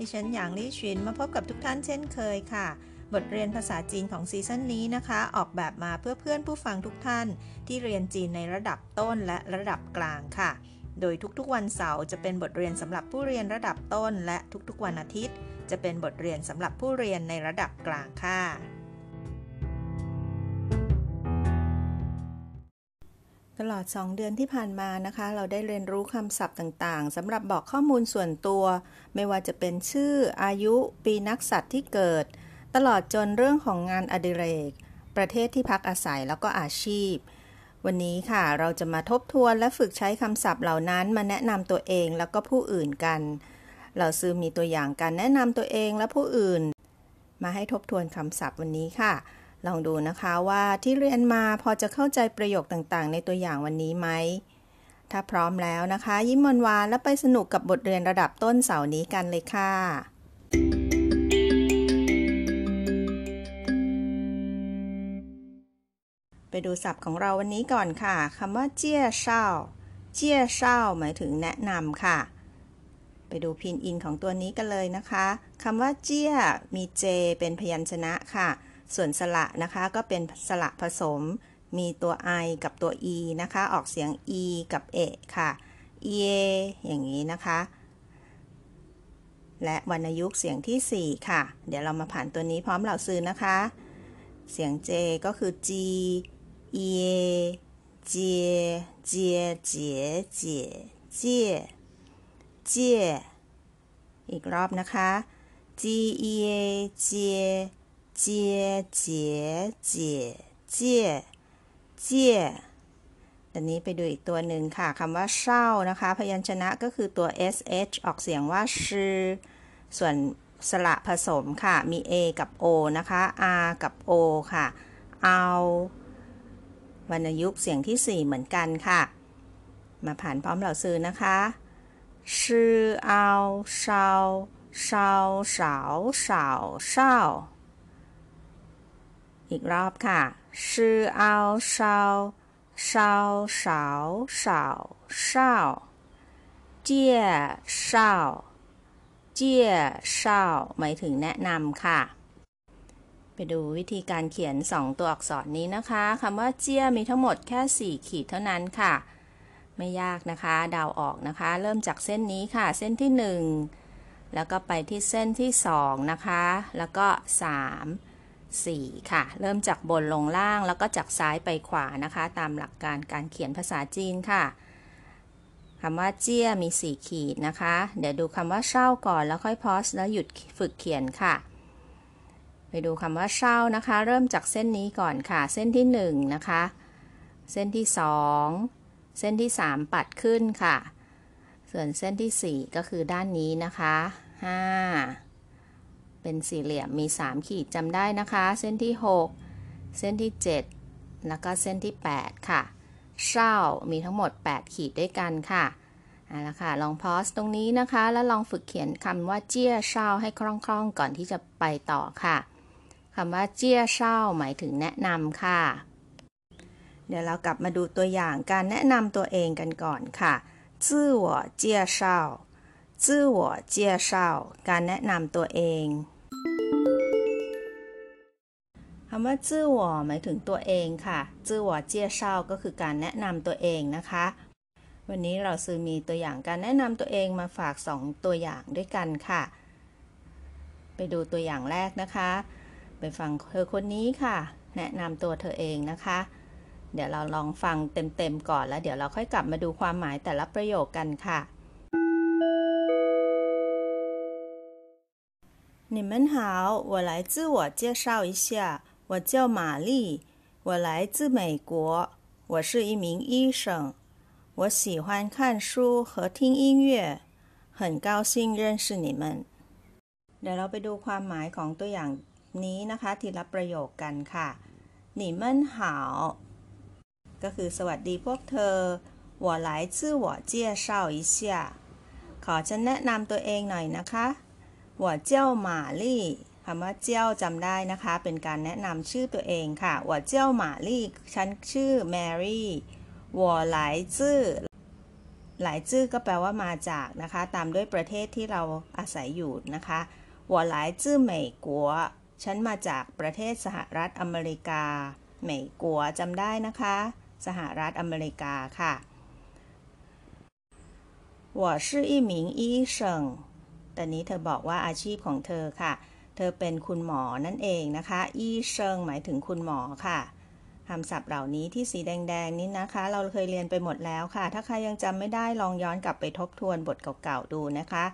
ดิฉันหยางลี่ชินมาพบกับทุกท่านเช่นเคยค่ะ บทเรียนภาษาจีนของซีซั่นนี้นะคะ ออกแบบมาเพื่อเพื่อนผู้ฟังทุกท่าน ที่เรียนจีนในระดับต้นและระดับกลางค่ะ โดยทุกๆวันเสาร์จะเป็นบทเรียนสำหรับผู้เรียนระดับต้น และทุกๆวันอาทิตย์ จะเป็นบทเรียนสำหรับผู้เรียนในระดับกลางค่ะ ตลอด 2 เดือนที่ผ่านมานะคะ เราได้เรียนรู้คำศัพท์ต่างๆสำหรับบอกข้อมูลส่วนตัว ไม่ว่าจะเป็นชื่อ อายุ ปีนักสัตว์ที่เกิด ตลอดจนเรื่องของงานอดิเรก ประเทศที่พักอาศัยแล้วก็อาชีพ วันนี้ค่ะ เราจะมาทบทวนและฝึกใช้คำศัพท์เหล่านั้นมาแนะนำตัวเองแล้วก็ผู้อื่นกัน เราซื้อมีตัวอย่างการแนะนำตัวเองและผู้อื่น มาให้ทบทวนคำศัพท์วันนี้ค่ะ ลองดูนะคะว่าที่เรียนมาพอจะเข้าใจประโยคต่างๆ ในตัวอย่างวันนี้ไหม ถ้าพร้อมแล้วนะคะ ยิ้มวันวานแล้วไปสนุกกับบทเรียนระดับต้นเสาร์นี้กันเลยค่ะ ไปดูศัพท์ของเราวันนี้ก่อนค่ะคำว่าเจี้ยเช่าเจี้ยเช่าหมายถึงแนะนำค่ะ ไปดูพินอินของตัวนี้กันเลยนะคะคำว่าเจี้ยมีเจเป็นพยัญชนะค่ะ ส่วนสระนะคะก็เป็นสระผสม มีตัว i กับตัว e นะคะ ออกเสียง e กับเอค่ะเออย่างนี้นะคะ และวรรณยุกต์เสียงที่ 4 ค่ะ เดี๋ยวเรามาผ่านตัวนี้พร้อมเหล่าซื้อนะคะ เสียง j ก็คือ g เอเจเจเจเจเจเจอีกรอบนะคะ g e j เจ เจเจเจเจตอนนี้ไปดูอีกตัวหนึ่งค่ะคำว่าเช่านะคะ พยัญชนะก็คือตัว sh ออกเสียงว่าชื่อส่วนสระผสมค่ะ มี a กับ o นะคะ r กับ o ค่ะ เอาวรรณยุกต์เสียงที่ 4 เหมือนกันค่ะ มาผ่านพร้อมเหล่าซื้อนะคะชื่อเอาเช่าเช่าเฉาเฉาเช่า อีกรอบค่ะชื่อเอาเช่าเช่าเฉาเฉาเช่าเจี้ยเช่าเจี้ยเช่าหมายถึงแนะนำค่ะ ไปดูวิธีการเขียน 2 ตัวอักษรนี้นะคะคำว่าเจี้ยมีทั้งหมดแค่ 4 ขีดเท่านั้นค่ะ ไม่ยากนะคะเดาออกนะคะ เริ่มจากเส้นนี้ค่ะ เส้นที่ 1 แล้วก็ไปที่เส้นที่ 2 นะคะ แล้วก็ 3 4 ค่ะ เริ่มจากบนลงล่างแล้วก็จากซ้ายไปขวานะคะ ตามหลักการการเขียนภาษาจีนค่ะคำว่าเจี้ยมี 4 ขีดนะคะ เดี๋ยวดูคำว่าเช่าก่อนแล้วค่อยพอสแล้วหยุดฝึกเขียนค่ะ ไปดูคำว่าเช่านะคะ เริ่มจากเส้นนี้ก่อนค่ะ เส้นที่ 1 นะคะ เส้นที่ 2 เส้นที่ 3 ปัดขึ้นค่ะ ส่วนเส้นที่ 4 ก็คือด้านนี้นะคะ 5 เป็นสี่เหลี่ยมมี 3 ขีดจำได้นะคะ เส้นที่ 6 เส้นที่ 7 แล้วก็เส้นที่ 8 ค่ะเศร้ามีทั้งหมด 8 ขีดด้วยกันค่ะเอาละค่ะ ลองพอสตรงนี้นะคะ แล้วลองฝึกเขียนคำว่าเจี้ยเศร้าให้คล่องๆ ก่อนที่จะไปต่อค่ะคำว่าเจี้ยเศร้าหมายถึงแนะนำค่ะ เดี๋ยวเรากลับมาดูตัวอย่างการแนะนำตัวเองกันก่อนค่ะจื้อหัวเจี้ยเศร้าจื้อหัวเจี้ยเศร้าการแนะนำตัวเองำว่าจื้อหวอหมายถึงตัวเองค่ะจื้อหวอเจี้ยเช่าก็คือการแนะนำตัวเองนะคะ วันนี้เราซื้อมีตัวอย่างการแนะนำตัวเองมาฝาก 2 ตัวอย่างด้วยกันค่ะ ไปดูตัวอย่างแรกนะคะ ไปฟังเธอคนนี้ค่ะ แนะนำตัวเธอเองนะคะ เดี๋ยวเราลองฟังเต็มๆก่อนแล้ว เดี๋ยวเราค่อยกลับมาดูความหมายแต่ละประโยคกันค่ะ你们好，我来自我介绍一下。 我叫玛丽，我来自美国，我是一名医生。我喜欢看书和听音乐，很高兴认识你们。 เดี๋ยวเราไปดูความหมายของตัวอย่างนี้นะคะ ทีละประโยคกันค่ะ你们好ก็คือสวัสดีพวกเธอ我来自我介绍一下ขอฉันแนะนำตัวเองหน่อยนะคะ我叫玛丽 คำว่าเจ้าจำได้นะคะ เป็นการแนะนำชื่อตัวเองค่ะ我叫玛丽ฉันชื่อแมรี่我来自หลายจื้อก็แปลว่ามาจากนะคะ ตามด้วยประเทศที่เราอาศัยอยู่นะคะ我来自美国ฉันมาจากประเทศสหรัฐอเมริกาเหมกัวจำได้นะคะ สหรัฐอเมริกาค่ะ我是一名医生ตอนนี้เธอบอกว่าอาชีพของเธอค่ะ เ ธอเป็นคุณหมอนั่นเองนะคะอีเชิงหมายถึงคุณหมอค่ะคำศัพท์เหล่านี้ที่สีแดงๆนี้นะคะ เราเคยเรียนไปหมดแล้วค่ะ ถ้าใครยังจำไม่ได้ลองย้อนกลับไปทบทวนบทเก่าๆดูนะคะ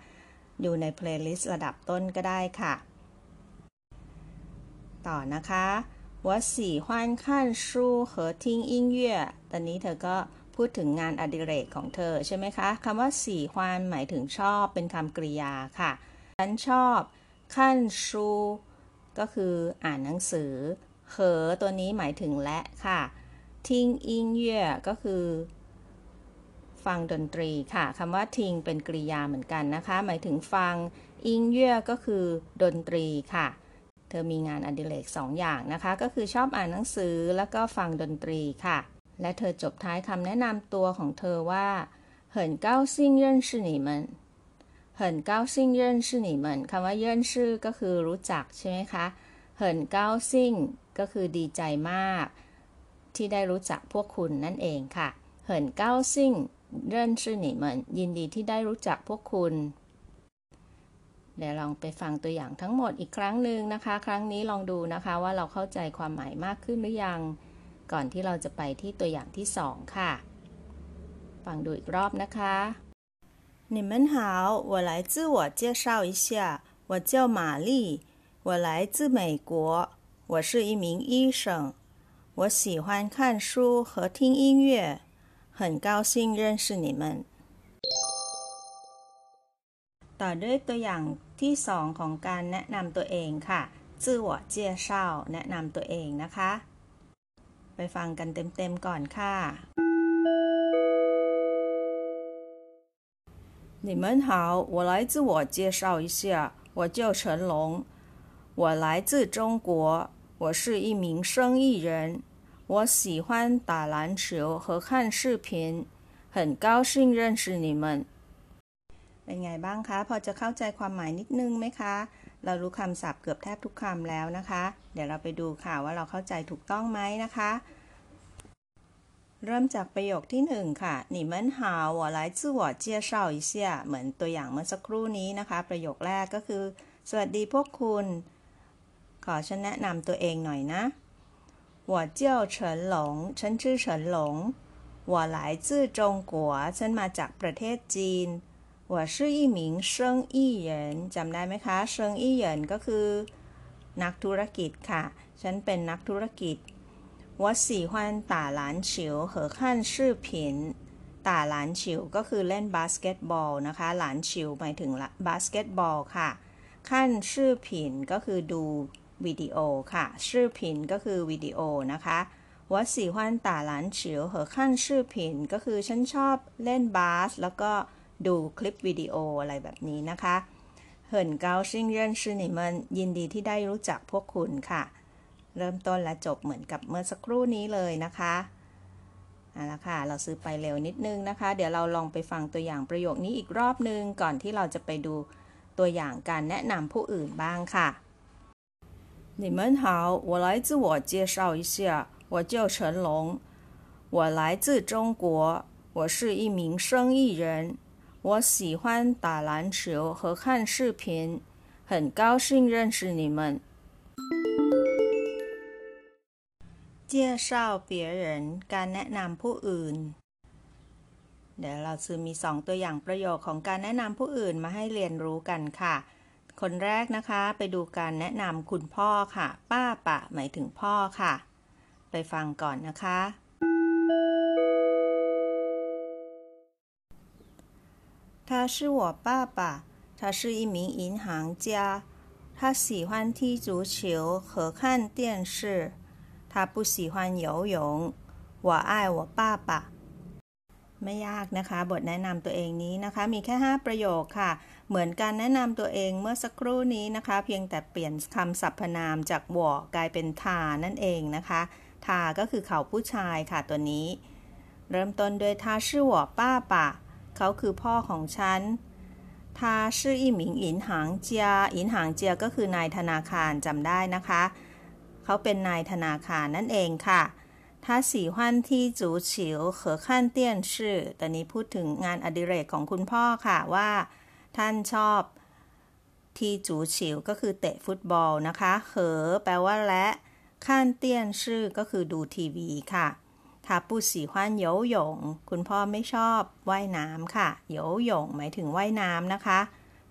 ดูในเพลย์ลิสต์ระดับต้นก็ได้ค่ะ ต่อนะคะ我喜欢看书和听音乐ตอนนี้เธอก็พูดถึงงานอดิเรกของเธอใช่ไหมคะคำว่าสีฮวานหมายถึงชอบเป็นคำกริยาค่ะ ฉันชอบ ขั้นชูก็คืออ่านหนังสือเหอตัวนี้หมายถึงและค่ะ ทิ้งอิงเย่ก็คือ ฟังดนตรีค่ะคำว่าทิ้งเป็นกริยาเหมือนกันนะคะ หมายถึงฟังอิงเย่ก็คือดนตรีค่ะ เธอมีงานอดิเรกสองอย่างนะคะ ก็คือชอบอ่านหนังสือแล้วก็ฟังดนตรีค่ะและเธอจบท้ายคำแนะนำตัวของเธอว่า很高兴认识你们 很高兴认识你们คำว่าเยื่นชื่อก็คือรู้จักใช่ไหมคะเหินเก้าซิ่งก็คือดีใจมาก ที่ได้รู้จักพวกคุณนั่นเองค่ะเหินเก้าซิ่งเยื่นชื่อหนีเหยินดีที่ได้รู้จักพวกคุณ เดี๋ยวลองไปฟังตัวอย่างทั้งหมดอีกครั้งหนึ่งนะคะ ครั้งนี้ลองดูนะคะว่าเราเข้าใจความหมายมากขึ้นหรือยัง ก่อนที่เราจะไปที่ตัวอย่างที่สองค่ะ ฟังดูอีกรอบนะคะ 你们好我来自我介绍一下我叫玛丽我来自美国我是一名医生我喜欢看书和听音乐很高兴认识你们ต่อด้วยตัวอย่างที่สองของการแนะนำตัวเองค่ะ自我介绍แนะนำตัวเองนะคะไปฟังกันเต็มๆก่อนค่ะ 你们好，我来自我介绍一下，我叫陈龙，我来自中国，我是一名生意人，我喜欢打篮球和看视频，很高兴认识你们。เป็นไงบ้างคะ พอจะเข้าใจความหมายนิดนึงไหมคะ เรารู้คำศัพท์เกือบแทบทุกคำแล้วนะคะ เดี๋ยวเราไปดูค่ะว่าเราเข้าใจถูกต้องไหมนะคะ เริ่มจากประโยคที่หนึ่งค่ะ你们好我来自我介绍一下เหมือนตัวอย่างเมื่อสักครู่นี้นะคะ ประโยคแรกก็คือ สวัสดีพวกคุณ ขอฉันแนะนำตัวเองหน่อยนะ我叫陈龙ฉันชื่อเฉินหลง我来自中国ฉันมาจากประเทศจีน我是一名生意人จำได้ไหมคะ生意人ก็คือ นักธุรกิจค่ะ ฉันเป็นนักธุรกิจ 我喜欢打篮球和看视频ตาหลานชิวก็คือเล่นบาสเกตบอลนะคะ หลานชิวหมายถึงบาสเกตบอลค่ะ ขั้นชื่อผินก็คือดูวิดีโอค่ะ ชื่อผินก็คือวิดีโอนะคะวัดสีฮวันตาหลานชิวเหอขั้นชื่อผินก็คือฉันชอบเล่นบาส แล้วก็ดูคลิปวิดีโออะไรแบบนี้นะคะเหินเกาซิงยินดีที่ได้รู้จักพวกคุณค่ะ เริ่มต้นและจบเหมือนกับเมื่อสักครู่นี้เลยนะคะเอาละค่ะ เราซื้อไปเร็วนิดนึงนะคะ เดี๋ยวเราลองไปฟังตัวอย่างประโยคนี้อีกรอบนึง ก่อนที่เราจะไปดูตัวอย่างการแนะนำผู้อื่นบ้างค่ะ你们好我来自我介绍一下我叫陈龙我来自中国我是一名生意人我喜欢打篮球和看视频，很高兴认识你们。 介绍别人การแนะนำผู้อื่น เดี๋ยวเราจะมีสองตัวอย่างประโยคของการแนะนำผู้อื่นมาให้เรียนรู้กันค่ะ คนแรกนะคะ ไปดูการแนะนำคุณพ่อค่ะ ป้าปะหมายถึงพ่อค่ะ ไปฟังก่อนนะคะ他是我爸爸，他是一名银行家。 他喜欢踢足球和看电视 他不喜欢游泳我爱我爸爸ไม่ยากนะคะ บทแนะนำตัวเองนี้นะคะ มีแค่ 5 ประโยคค่ะ เหมือนการแนะนำตัวเองเมื่อสักครู่นี้นะคะ เพียงแต่เปลี่ยนคำสรรพนามจากวอกลายเป็นทานั่นเองนะคะ ทาก็คือเขาผู้ชายค่ะตัวนี้ เริ่มต้นด้วยทาชื่อวป้าป่ะเขาคือพ่อของฉัน他是一名银行家银行家ก็คือนายธนาคารจำได้นะคะ เขาเป็นนายธนาคารนั่นเองค่ะ他喜欢踢足球和看电视ตอนนี้พูดถึงงานอดิเรกของคุณพ่อค่ะว่า ท่านชอบทีจูฉิวก็คือเตะฟุตบอลนะคะเหอแปลว่าและขั้นเตี้ยนชื่อก็คือดูทีวีค่ะถ้าผู้สีฮวนโยหยงคุณพ่อไม่ชอบว่ายน้ำค่ะโยหยงหมายถึงว่ายน้ำนะคะ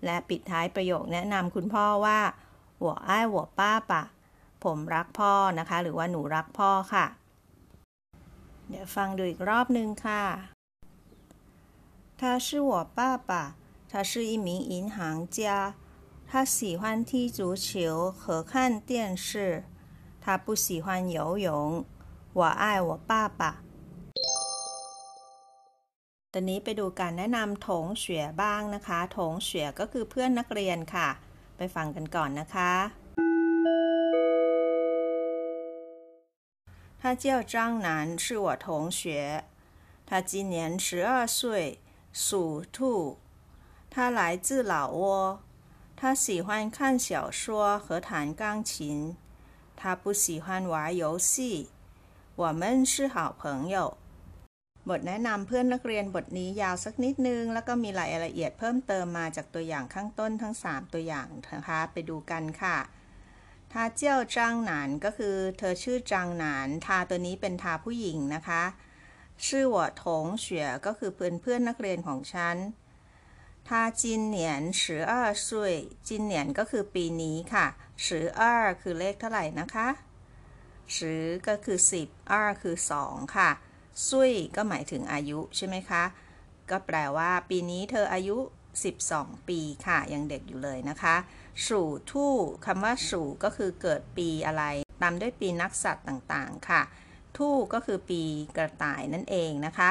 และปิดท้ายประโยคแนะนำคุณพ่อว่าหัวอ้ายหัวป้าปะ ผมรักพ่อนะคะ หรือว่าหนูรักพ่อค่ะ เดี๋ยวฟังดูอีกรอบนึงค่ะ他是我爸爸他是一名银行家他喜欢踢足球和看电视他不喜欢游泳我爱我爸爸ตอนนี้ไปดูการแนะนำถงเฉวยบ้างนะคะ ถงเฉวยก็คือเพื่อนนักเรียนค่ะ ไปฟังกันก่อนนะคะ 他叫张楠是我同学他今年十二岁属兔他来自老挝他喜欢看小说和弹钢琴他不喜欢玩游戏我们是好朋友บทแนะนำเพื่อนนักเรียนบทนี้ยาวสักนิดนึง แล้วก็มีรายละเอียดเพิ่มเติมมาจากตัวอย่างข้างต้นทั้ง 3 ตัวอย่างนะคะ ไปดูกันค่ะ ทาเจียวจางหนานก็คือเธอชื่อจางหนาน ทาตัวนี้เป็นทาผู้หญิงนะคะ ชื่อหัวถงเสียก็คือเพื่อนเพื่อนนักเรียนของฉัน ทาจินเหนียนสือเอ้าซุยจินเหนียนก็คือปีนี้ค่ะสือเอ้าคือเลขเท่าไหร่นะคะสือก็คือสิบเอ้าคือสองค่ะซุยก็หมายถึงอายุใช่ไหมคะ ก็แปลว่าปีนี้เธออายุ 12 ปีค่ะ ยังเด็กอยู่เลยนะคะ สู่ทู่คำว่าสู่ก็คือเกิดปีอะไร ตามด้วยปีนักสัตว์ต่างๆค่ะ ทู่ก็คือปีกระต่ายนั่นเองนะคะ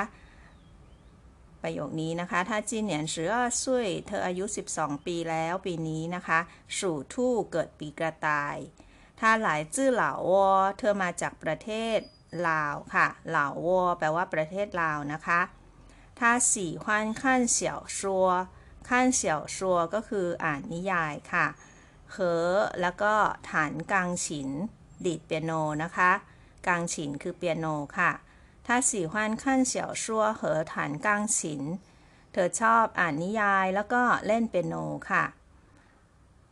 ประโยคนี้นะคะถ้าจีเนียนสือซุยเธออายุ 12 ปีแล้วปีนี้นะคะ สู่ทู่เกิดปีกระต่าย ถ้าหลายจื้อเหล่าวอเธอมาจากประเทศลาวค่ะเหล่าวอแปลว่าประเทศลาวนะคะถ้าสี่ขวันขั้นเสี่ยวชัว ขั้นเสียวชัวก็คืออ่านนิยายค่ะเหอแล้วก็ฐานกลางฉิน ดีดเปียโนนะคะกลางฉินคือเปียโนค่ะ ถ้าสี่ขั้นขั้นเสียวชัวเหอฐานกลางฉิน เธอชอบอ่านนิยายแล้วก็เล่นเปียโนค่ะ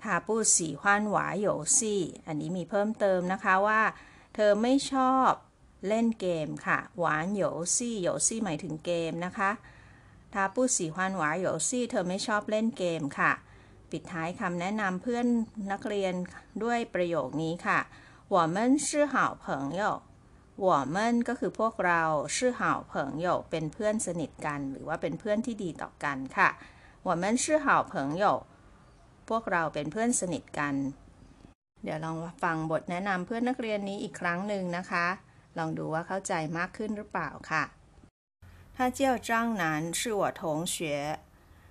ถ้าปู้สี่ขั้นหวาโยซี่ อันนี้มีเพิ่มเติมนะคะว่า เธอไม่ชอบเล่นเกมค่ะ หวานโยซี่โยซี่หมายถึงเกมนะคะ ถ้าผู้สีฮวนหวานโยซี่เธอไม่ชอบเล่นเกมค่ะ ปิดท้ายคำแนะนำเพื่อนนักเรียนด้วยประโยคนี้ค่ะ我们是好朋友我们ก็คือพวกเรา是好朋友เป็นเพื่อนสนิทกัน หรือว่าเป็นเพื่อนที่ดีต่อกันค่ะ我们是好朋友พวกเราเป็นเพื่อนสนิทกัน เดี๋ยวลองฟังบทแนะนำเพื่อนนักเรียนนี้อีกครั้งหนึ่งนะคะ ลองดูว่าเข้าใจมากขึ้นหรือเปล่าค่ะ 他叫张楠是我同学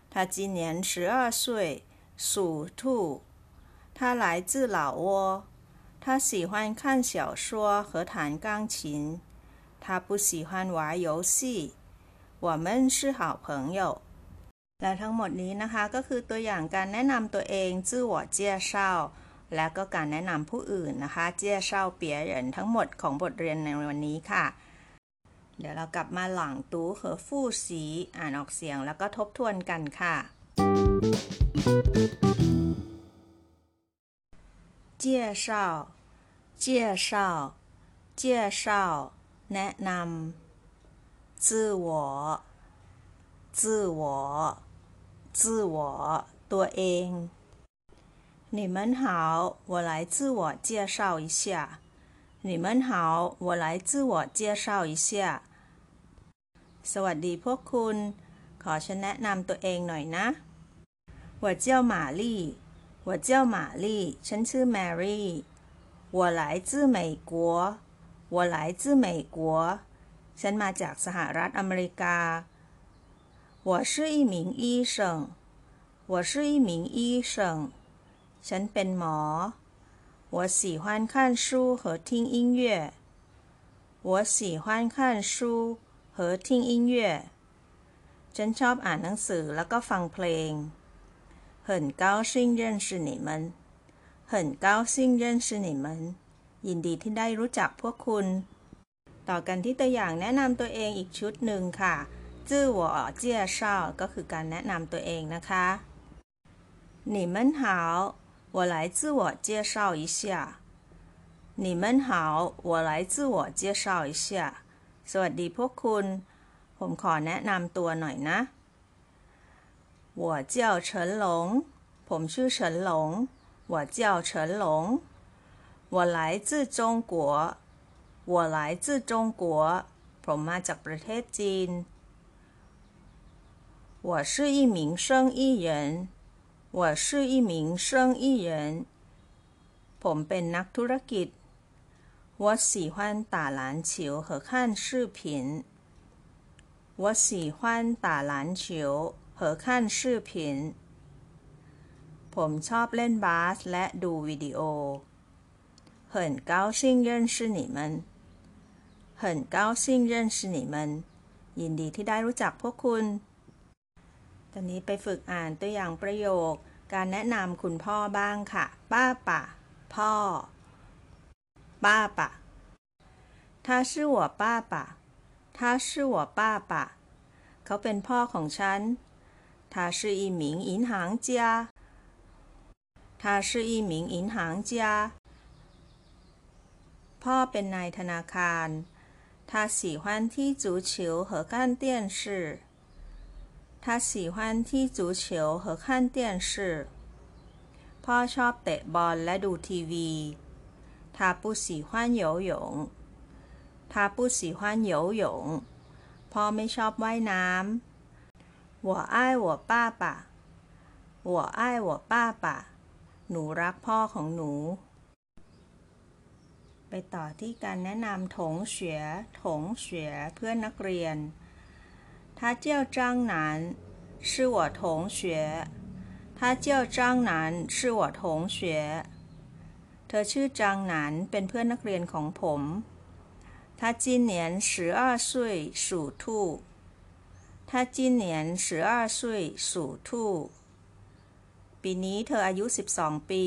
他今年十二岁属兔他来自老挝他喜欢看小说和弹钢琴他不喜欢玩游戏我们是好朋友และทั้งหมดนี้นะคะก็คือตัวอย่างการแนะนำตัวเองจื้อหัวเจียเช่าและก็การแนะนำผู้อื่นนะคะ เจียเช่าเปียเหรินทั้งหมดของบทเรียนในวันนี้ค่ะ เดี๋ยวเรากลับมาหลังตู้เหอฟู่สีอ่านออกเสียงแล้วก็ทบทวนกันค่ะ เจียเช่าเจียเช่าเจียเช่าแนะนำจื้อหัวจื้อหัว自我ตัวเอง你们好我来自我介绍一下 你们好我来自我介绍一下สวัสดีพวกคุณ ขอฉันแนะนำตัวเองหน่อยนะ我叫玛丽 我叫玛丽ฉันชื่อแมรี่我来自美国我来自美国ฉันมาจากสหรัฐอเมริกา我是一名医生我是一名医生ฉันเป็นหมอ 我喜欢看书和听音乐。我喜欢看书和听音乐。ฉันชอบอ่านหนังสือแล้วก็ฟังเพลง很高兴认识你们很高兴认识你们ยินดีที่ได้รู้จักพวกคุณ ต่อกันที่ตัวอย่างแนะนำตัวเองอีกชุดหนึ่งค่ะจื่อหวอเจียเชาก็คือการแนะนำตัวเองนะคะ你们好我来自我介绍一下你们好我来自我介绍一下สวัสดีพวกคุณ ผมขอแนะนำตัวหน่อยนะ我叫陈龙ผมชื่อเฉินหลง我叫陈龙我来自中国我来自中国ผมมาจากประเทศจีน我是一名生意人 我是一名生意人ผมเป็นนักธุรกิจ我喜欢打篮球和看视频我喜欢打篮球和看视频ผมชอบเล่นบาสและดูวิดีโอ很高兴认识你们很高兴认识你们ยินดีที่ได้รู้จักพวกคุณ ตอนนี้ไปฝึกอ่านตัวอย่างประโยค การแนะนำคุณพ่อบ้างค่ะ ป้าป่ะพ่อ ป้าป่ะ他是我爸爸他是我爸爸เขาเป็นพ่อของฉัน他是一名银行家他是一名银行家พ่อเป็นนายธนาคาร他喜欢踢足球和看电视 他喜欢踢足球和看电视พ่อชอบเตะบอลและดูทีวี他不喜欢游泳他不喜欢游泳พ่อไม่ชอบว่ายน้ำ我爱我爸爸我爱我爸爸หนูรักพ่อของหนู ไปต่อที่การแนะนำถงเฉวียถงเฉวียเพื่อนนักเรียน 他叫张楠，是我同学。他叫张楠，是我同学。เธอชื่อจางหนานเป็นเพื่อนนักเรียนของผม他今年十二岁属兔他今年十二岁属兔ปีนี้เธออายุ12ปี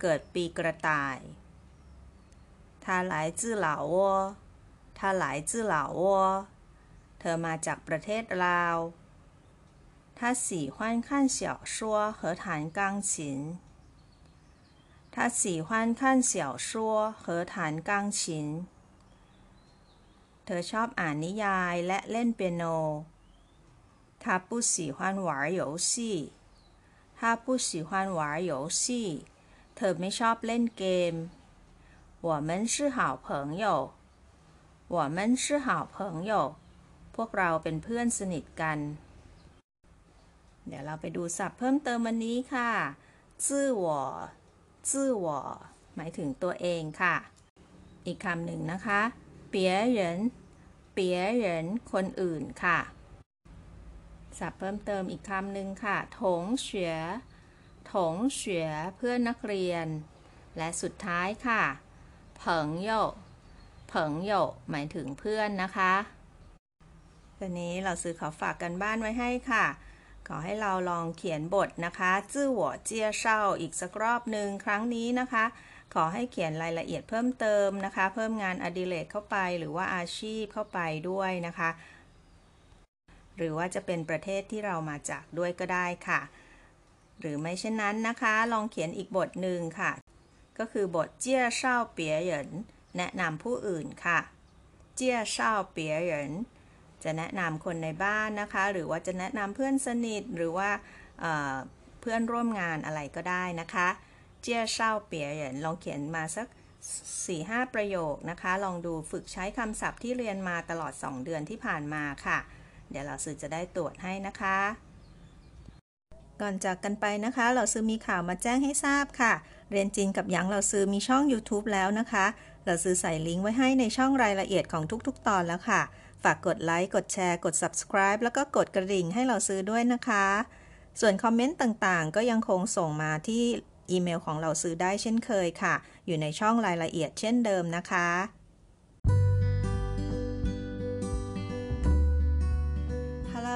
เกิดปีกระต่าย他来自老挝他来自老挝 เธอมาจากประเทศลาว他喜欢看小说和弹钢琴他喜欢看小说和弹钢琴เธอชอบอ่านนิยายและเล่นเปียโน他不喜欢玩游戏他不喜欢玩游戏เธอไม่ชอบเล่นเกม我们是好朋友我们是好朋友พ วกเราเป็นเพื่อนสนิทกัน เดี๋ยวเราไปดูศัพท์เพิ่มเติมวันนี้ค่ะซื่อหวอซื่อหวอหมายถึงตัวเองค่ะ อีกคำหนึ่งนะคะเปียเหรินเปียเหรินคนอื่นค่ะ ศัพท์เพิ่มเติมอีกคำหนึ่งค่ะ ถงเฉวียถงเฉวียเพื่อนนักเรียน และสุดท้ายค่ะ เผิงโยเผิงโยหมายถึงเพื่อนนะคะ ตอนนี้เราซื้อขอฝากกันบ้านไว้ให้ค่ะ ขอให้เราลองเขียนบทนะคะจื้อหัวเจียเช่าอีกสักรอบหนึ่งครั้งนี้นะคะ ขอให้เขียนรายละเอียดเพิ่มเติมนะคะ เพิ่มงานอดิเรกเข้าไปหรือว่าอาชีพเข้าไปด้วยนะคะ หรือว่าจะเป็นประเทศที่เรามาจากด้วยก็ได้ค่ะ หรือไม่เช่นนั้นนะคะ ลองเขียนอีกบทหนึ่งค่ะ ก็คือบทเจียเช่าเปียเหยินแนะนำผู้อื่นค่ะ เจียเช่าเปียเหยิน จะแนะนำคนในบ้านนะคะ หรือว่าจะแนะนำเพื่อนสนิทหรือว่าเพื่อนร่วมงานอะไรก็ได้นะคะเจียเช่าเปียเหรินลองเขียนมาสัก4-5ประโยคนะคะ ลองดูฝึกใช้คำศัพท์ที่เรียนมาตลอด 2 เดือนที่ผ่านมาค่ะ เดี๋ยวเราสื่อจะได้ตรวจให้นะคะ ก่อนจากกันไปนะคะ เราซื้อมีข่าวมาแจ้งให้ทราบค่ะ เรียนจีนกับหยางเราซื้อมีช่อง YouTube แล้วนะคะ เราซื้อใส่ลิงก์ไว้ให้ในช่องรายละเอียดของทุกๆ ตอนแล้วค่ะ ฝากกดไลค์ กดแชร์ กด subscribe แล้วก็กดกระดิ่งให้เราซื้อด้วยนะคะ ส่วนคอมเมนต์ต่างๆ ก็ยังคงส่งมาที่อีเมลของเราซื้อได้เช่นเคยค่ะ อยู่ในช่องรายละเอียดเช่นเดิมนะคะ